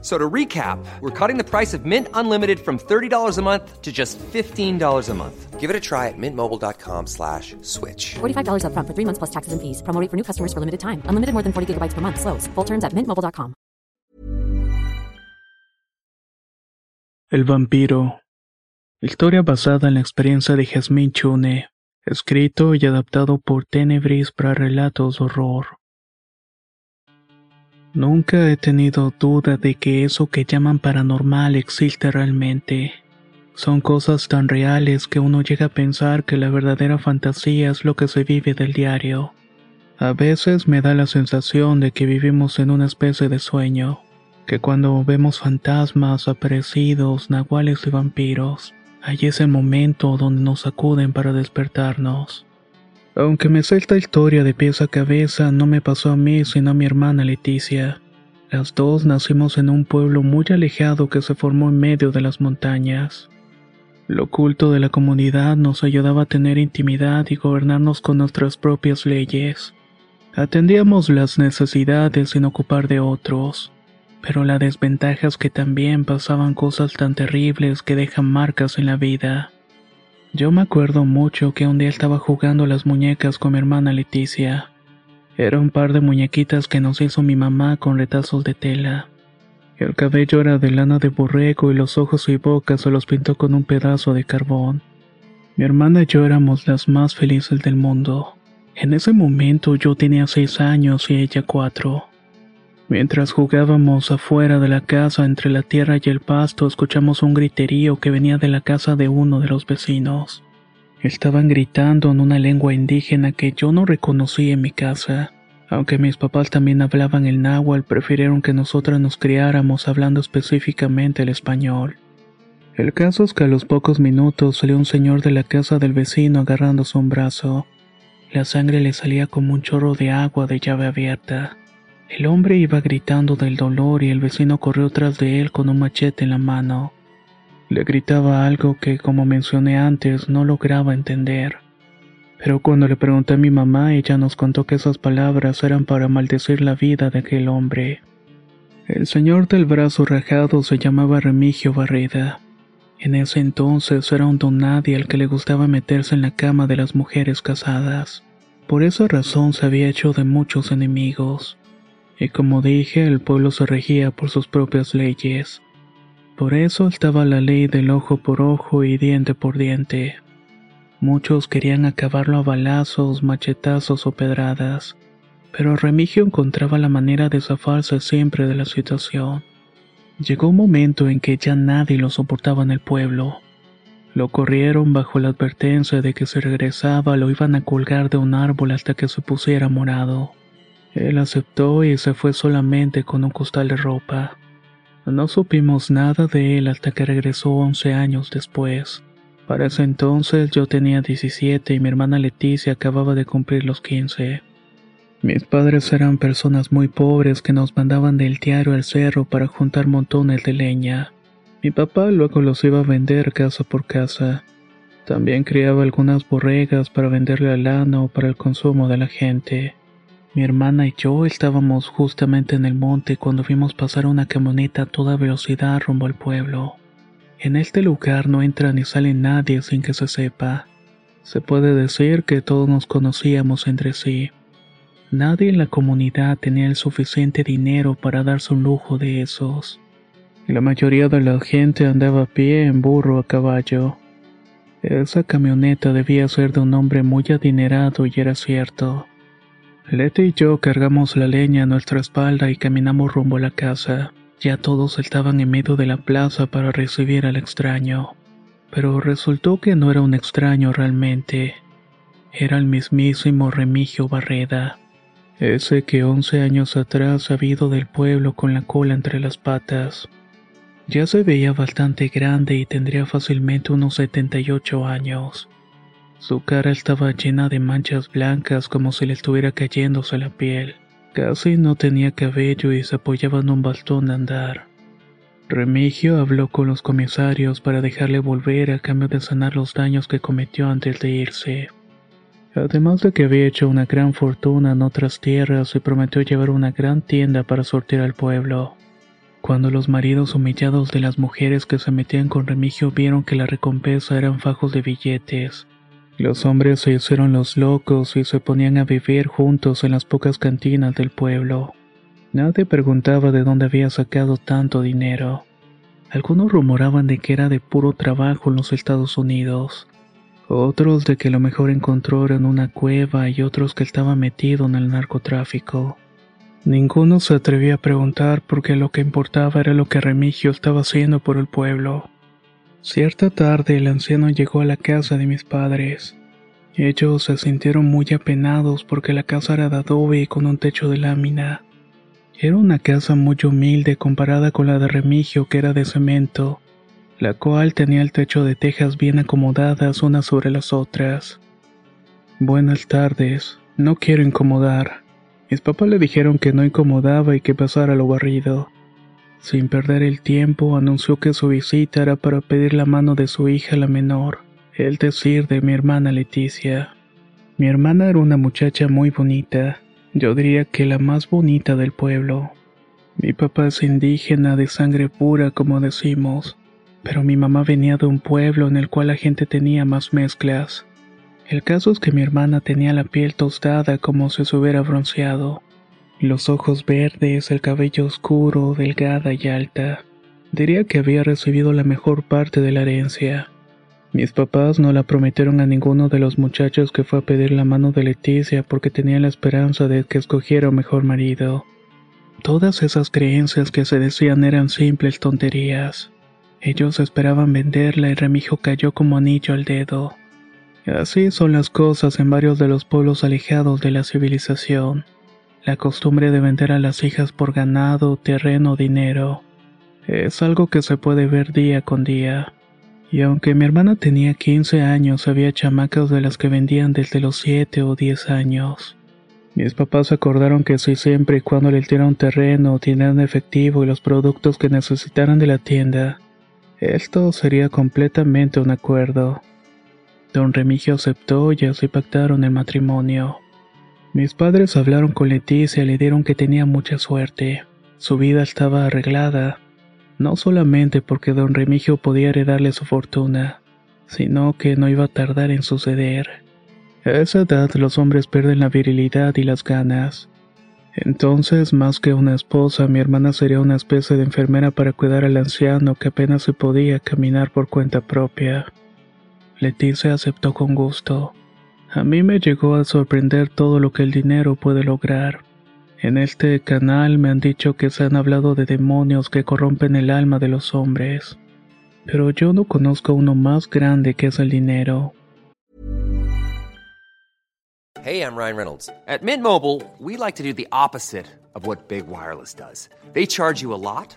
So to recap, we're cutting the price of Mint Unlimited from $30 a month to just $15 a month. Give it a try at mintmobile.com slash switch. $45 upfront for three months plus taxes and fees. Promo rate for new customers for limited time. Unlimited more than 40 gigabytes per month. Slows. Full terms at mintmobile.com. El vampiro. Historia basada en la experiencia de Jasmine Chune. Escrito y adaptado por Tenebris para relatos de horror. Nunca he tenido duda de que eso que llaman paranormal existe realmente. Son cosas tan reales que uno llega a pensar que la verdadera fantasía es lo que se vive del diario. A veces me da la sensación de que vivimos en una especie de sueño, que cuando vemos fantasmas, aparecidos, nahuales y vampiros, ahí es el momento donde nos acuden para despertarnos. Aunque me sé historia de pies a cabeza, no me pasó a mí sino a mi hermana Leticia. Las dos nacimos en un pueblo muy alejado que se formó en medio de las montañas. Lo oculto de la comunidad nos ayudaba a tener intimidad y gobernarnos con nuestras propias leyes. Atendíamos las necesidades sin ocupar de otros, pero la desventaja es que también pasaban cosas tan terribles que dejan marcas en la vida. Yo me acuerdo mucho que un día estaba jugando las muñecas con mi hermana Leticia. Era un par de muñequitas que nos hizo mi mamá con retazos de tela. El cabello era de lana de borrego y los ojos y boca se los pintó con un pedazo de carbón. Mi hermana y yo éramos las más felices del mundo. En ese momento yo tenía seis años y ella cuatro. Mientras jugábamos afuera de la casa entre la tierra y el pasto, escuchamos un griterío que venía de la casa de uno de los vecinos. Estaban gritando en una lengua indígena que yo no reconocí en mi casa. Aunque mis papás también hablaban el náhuatl, prefirieron que nosotras nos criáramos hablando específicamente el español. El caso es que a los pocos minutos salió un señor de la casa del vecino agarrándose un brazo. La sangre le salía como un chorro de agua de llave abierta. El hombre iba gritando del dolor y el vecino corrió tras de él con un machete en la mano. Le gritaba algo que, como mencioné antes, no lograba entender. Pero cuando le pregunté a mi mamá, ella nos contó que esas palabras eran para maldecir la vida de aquel hombre. El señor del brazo rajado se llamaba Remigio Barreda. En ese entonces era un don nadie al que le gustaba meterse en la cama de las mujeres casadas. Por esa razón se había hecho de muchos enemigos. Y como dije, el pueblo se regía por sus propias leyes. Por eso estaba la ley del ojo por ojo y diente por diente. Muchos querían acabarlo a balazos, machetazos o pedradas, pero Remigio encontraba la manera de zafarse siempre de la situación. Llegó un momento en que ya nadie lo soportaba en el pueblo. Lo corrieron bajo la advertencia de que si regresaba lo iban a colgar de un árbol hasta que se pusiera morado. Él aceptó y se fue solamente con un costal de ropa. No supimos nada de él hasta que regresó 11 años después. Para ese entonces yo tenía 17 y mi hermana Leticia acababa de cumplir los 15. Mis padres eran personas muy pobres que nos mandaban del diario al cerro para juntar montones de leña. Mi papá luego los iba a vender casa por casa. También criaba algunas borregas para venderle al lana o para el consumo de la gente. Mi hermana y yo estábamos justamente en el monte cuando vimos pasar una camioneta a toda velocidad rumbo al pueblo. En este lugar no entra ni sale nadie sin que se sepa. Se puede decir que todos nos conocíamos entre sí. Nadie en la comunidad tenía el suficiente dinero para darse un lujo de esos. La mayoría de la gente andaba a pie, en burro a caballo. Esa camioneta debía ser de un hombre muy adinerado y era cierto. Leti y yo cargamos la leña a nuestra espalda y caminamos rumbo a la casa. Ya todos estaban en medio de la plaza para recibir al extraño. Pero resultó que no era un extraño realmente. Era el mismísimo Remigio Barreda. Ese que once años atrás había ido del pueblo con la cola entre las patas. Ya se veía bastante grande y tendría fácilmente unos 78 años. Su cara estaba llena de manchas blancas como si le estuviera cayéndose la piel. Casi no tenía cabello y se apoyaba en un bastón de andar. Remigio habló con los comisarios para dejarle volver a cambio de sanar los daños que cometió antes de irse. Además de que había hecho una gran fortuna en otras tierras y prometió llevar una gran tienda para sortear al pueblo. Cuando los maridos humillados de las mujeres que se metían con Remigio vieron que la recompensa eran fajos de billetes, los hombres se hicieron los locos y se ponían a vivir juntos en las pocas cantinas del pueblo. Nadie preguntaba de dónde había sacado tanto dinero. Algunos rumoraban de que era de puro trabajo en los Estados Unidos. Otros de que lo mejor encontró en una cueva y otros que estaba metido en el narcotráfico. Ninguno se atrevía a preguntar porque lo que importaba era lo que Remigio estaba haciendo por el pueblo. Cierta tarde el anciano llegó a la casa de mis padres. Ellos se sintieron muy apenados porque la casa era de adobe y con un techo de lámina. Era una casa muy humilde comparada con la de Remigio que era de cemento, la cual tenía el techo de tejas bien acomodadas unas sobre las otras. Buenas tardes, no quiero incomodar. Mis papás le dijeron que no incomodaba y que pasara lo barrido. Sin perder el tiempo, anunció que su visita era para pedir la mano de su hija la menor, el decir de mi hermana Leticia. Mi hermana era una muchacha muy bonita, yo diría que la más bonita del pueblo. Mi papá es indígena de sangre pura, como decimos, pero mi mamá venía de un pueblo en el cual la gente tenía más mezclas. El caso es que mi hermana tenía la piel tostada como si se hubiera bronceado. Los ojos verdes, el cabello oscuro, delgada y alta. Diría que había recibido la mejor parte de la herencia. Mis papás no la prometieron a ninguno de los muchachos que fue a pedir la mano de Leticia porque tenían la esperanza de que escogiera un mejor marido. Todas esas creencias que se decían eran simples tonterías. Ellos esperaban venderla y Remijo cayó como anillo al dedo. Así son las cosas en varios de los pueblos alejados de la civilización la costumbre de vender a las hijas por ganado, terreno o dinero. Es algo que se puede ver día con día. Y aunque mi hermana tenía 15 años, había chamacas de las que vendían desde los 7 o 10 años. Mis papás acordaron que si siempre y cuando le un terreno, dinero efectivo y los productos que necesitaran de la tienda, esto sería completamente un acuerdo. Don Remigio aceptó y así pactaron el matrimonio. Mis padres hablaron con Leticia y le dieron que tenía mucha suerte. Su vida estaba arreglada, no solamente porque don Remigio podía heredarle su fortuna, sino que no iba a tardar en suceder. A esa edad los hombres pierden la virilidad y las ganas. Entonces, más que una esposa, mi hermana sería una especie de enfermera para cuidar al anciano que apenas se podía caminar por cuenta propia. Leticia aceptó con gusto. A mí me llegó a sorprender todo lo que el dinero puede lograr. En este canal me han dicho que se han hablado de demonios que corrompen el alma de los hombres. Pero yo no conozco uno más grande que es el dinero. Hey, I'm Ryan Reynolds. At Mint Mobile, we like to do the opposite of what Big Wireless does. They charge you a lot,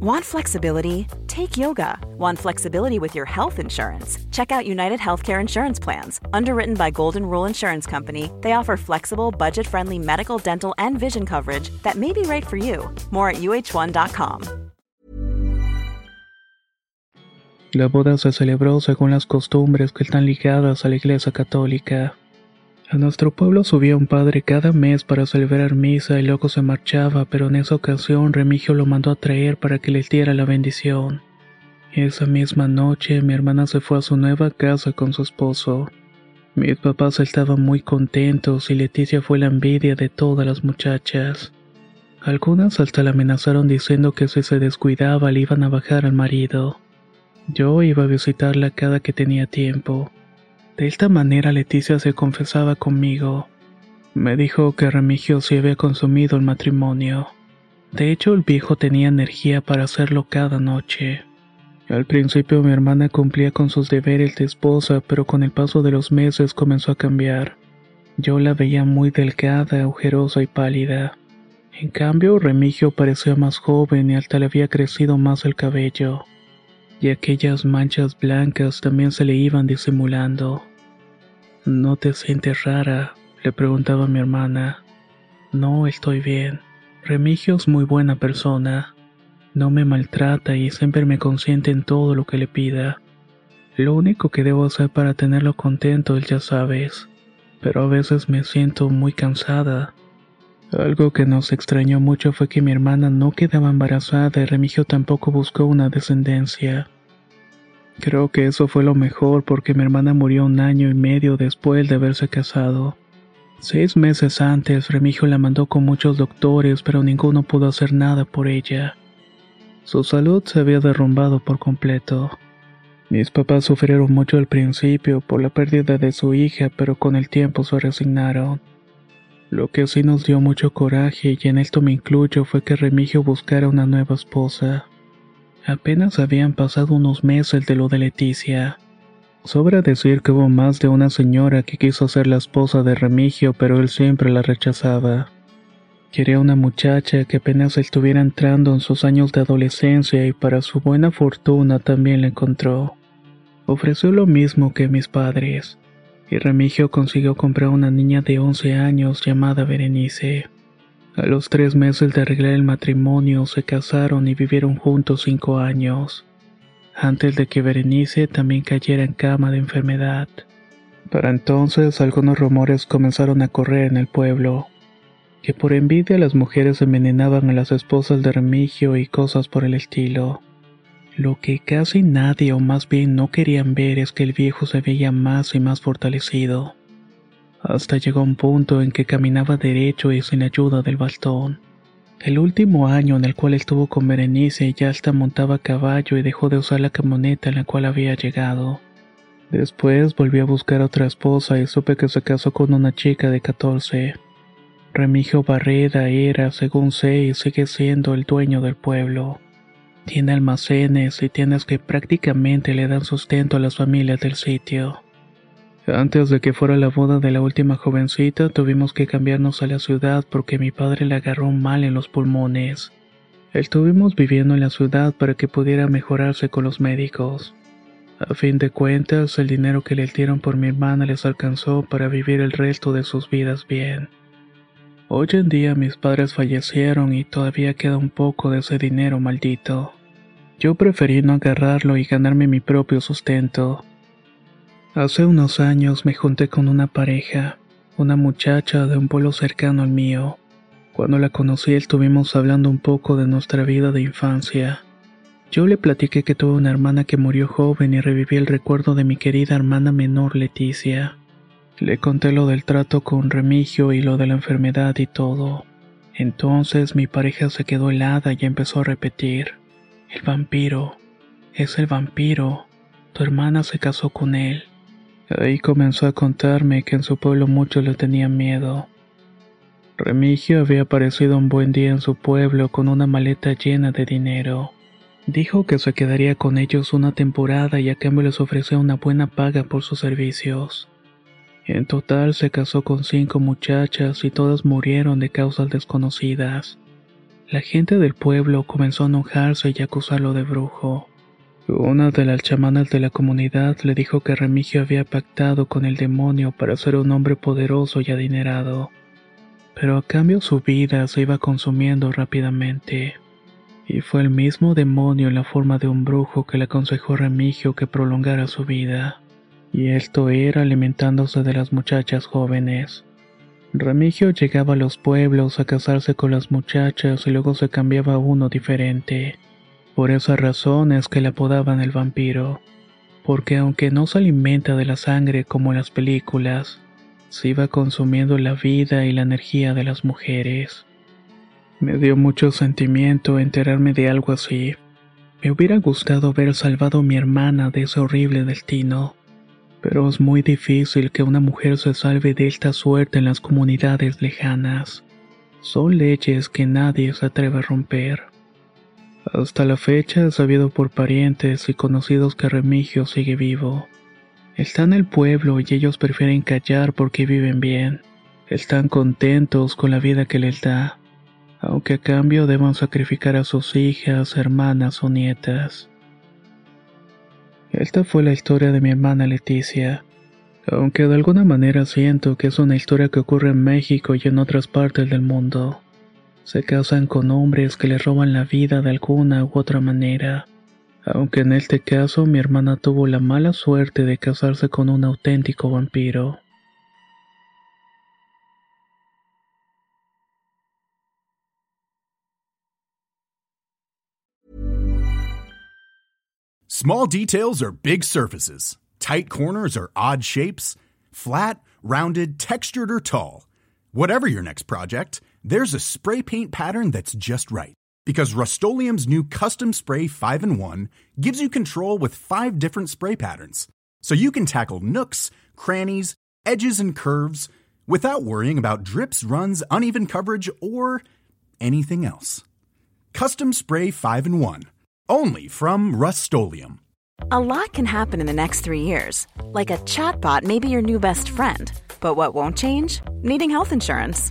Want flexibility? Take yoga. Want flexibility with your health insurance? Check out United Healthcare Insurance Plans. Underwritten by Golden Rule Insurance Company, they offer flexible, budget friendly medical, dental, and vision coverage that may be right for you. More at uh1.com. La boda se celebró según las costumbres que están ligadas a la Iglesia Católica. A nuestro pueblo subía un padre cada mes para celebrar misa y luego se marchaba, pero en esa ocasión Remigio lo mandó a traer para que le diera la bendición. Esa misma noche mi hermana se fue a su nueva casa con su esposo. Mis papás estaban muy contentos y Leticia fue la envidia de todas las muchachas. Algunas hasta la amenazaron diciendo que si se descuidaba le iban a bajar al marido. Yo iba a visitarla cada que tenía tiempo. De esta manera Leticia se confesaba conmigo. Me dijo que Remigio se había consumido el matrimonio. De hecho, el viejo tenía energía para hacerlo cada noche. Al principio mi hermana cumplía con sus deberes de esposa, pero con el paso de los meses comenzó a cambiar. Yo la veía muy delgada, ojerosa y pálida. En cambio, Remigio parecía más joven y hasta le había crecido más el cabello. Y aquellas manchas blancas también se le iban disimulando. ¿No te sientes rara? le preguntaba mi hermana. No, estoy bien. Remigio es muy buena persona. No me maltrata y siempre me consiente en todo lo que le pida. Lo único que debo hacer para tenerlo contento ya sabes. Pero a veces me siento muy cansada. Algo que nos extrañó mucho fue que mi hermana no quedaba embarazada y Remigio tampoco buscó una descendencia. Creo que eso fue lo mejor porque mi hermana murió un año y medio después de haberse casado. Seis meses antes, Remigio la mandó con muchos doctores, pero ninguno pudo hacer nada por ella. Su salud se había derrumbado por completo. Mis papás sufrieron mucho al principio por la pérdida de su hija, pero con el tiempo se resignaron. Lo que sí nos dio mucho coraje, y en esto me incluyo, fue que Remigio buscara una nueva esposa. Apenas habían pasado unos meses de lo de Leticia. Sobra decir que hubo más de una señora que quiso ser la esposa de Remigio, pero él siempre la rechazaba. Quería una muchacha que apenas estuviera entrando en sus años de adolescencia y para su buena fortuna también la encontró. Ofreció lo mismo que mis padres, y Remigio consiguió comprar una niña de 11 años llamada Berenice. A los tres meses de arreglar el matrimonio se casaron y vivieron juntos cinco años antes de que Berenice también cayera en cama de enfermedad. Para entonces algunos rumores comenzaron a correr en el pueblo, que por envidia las mujeres envenenaban a las esposas de Remigio y cosas por el estilo. Lo que casi nadie o más bien no querían ver es que el viejo se veía más y más fortalecido. Hasta llegó un punto en que caminaba derecho y sin ayuda del bastón. El último año en el cual estuvo con Berenice ya hasta montaba a caballo y dejó de usar la camioneta en la cual había llegado. Después volvió a buscar otra esposa y supe que se casó con una chica de 14. Remigio Barreda era, según sé, y sigue siendo el dueño del pueblo. Tiene almacenes y tiendas que prácticamente le dan sustento a las familias del sitio. Antes de que fuera la boda de la última jovencita, tuvimos que cambiarnos a la ciudad porque mi padre le agarró mal en los pulmones. Estuvimos viviendo en la ciudad para que pudiera mejorarse con los médicos. A fin de cuentas, el dinero que le dieron por mi hermana les alcanzó para vivir el resto de sus vidas bien. Hoy en día mis padres fallecieron y todavía queda un poco de ese dinero maldito. Yo preferí no agarrarlo y ganarme mi propio sustento. Hace unos años me junté con una pareja, una muchacha de un pueblo cercano al mío. Cuando la conocí estuvimos hablando un poco de nuestra vida de infancia. Yo le platiqué que tuve una hermana que murió joven y reviví el recuerdo de mi querida hermana menor Leticia. Le conté lo del trato con Remigio y lo de la enfermedad y todo. Entonces mi pareja se quedó helada y empezó a repetir. El vampiro. Es el vampiro. Tu hermana se casó con él. Ahí comenzó a contarme que en su pueblo muchos le tenían miedo. Remigio había aparecido un buen día en su pueblo con una maleta llena de dinero. Dijo que se quedaría con ellos una temporada y a cambio les ofreció una buena paga por sus servicios. En total se casó con cinco muchachas y todas murieron de causas desconocidas. La gente del pueblo comenzó a enojarse y acusarlo de brujo. Una de las chamanas de la comunidad le dijo que Remigio había pactado con el demonio para ser un hombre poderoso y adinerado, pero a cambio su vida se iba consumiendo rápidamente. Y fue el mismo demonio en la forma de un brujo que le aconsejó a Remigio que prolongara su vida, y esto era alimentándose de las muchachas jóvenes. Remigio llegaba a los pueblos a casarse con las muchachas y luego se cambiaba a uno diferente. Por esa razón es que le apodaban el vampiro, porque aunque no se alimenta de la sangre como las películas, se iba consumiendo la vida y la energía de las mujeres. Me dio mucho sentimiento enterarme de algo así. Me hubiera gustado haber salvado a mi hermana de ese horrible destino, pero es muy difícil que una mujer se salve de esta suerte en las comunidades lejanas. Son leyes que nadie se atreve a romper. Hasta la fecha he sabido por parientes y conocidos que Remigio sigue vivo. Está en el pueblo y ellos prefieren callar porque viven bien. Están contentos con la vida que les da, aunque a cambio deban sacrificar a sus hijas, hermanas o nietas. Esta fue la historia de mi hermana Leticia, aunque de alguna manera siento que es una historia que ocurre en México y en otras partes del mundo. Se casan con hombres que les roban la vida de alguna u otra manera, aunque en este caso mi hermana tuvo la mala suerte de casarse con un auténtico vampiro. Small details are big surfaces. Tight corners are odd shapes. Flat, rounded, textured, or tall. Whatever your next project, there's a spray paint pattern that's just right. Because Rust new Custom Spray 5 in 1 gives you control with five different spray patterns. So you can tackle nooks, crannies, edges, and curves without worrying about drips, runs, uneven coverage, or anything else. Custom Spray 5 in 1. Only from Rust A lot can happen in the next three years. Like a chatbot may be your new best friend. But what won't change? Needing health insurance.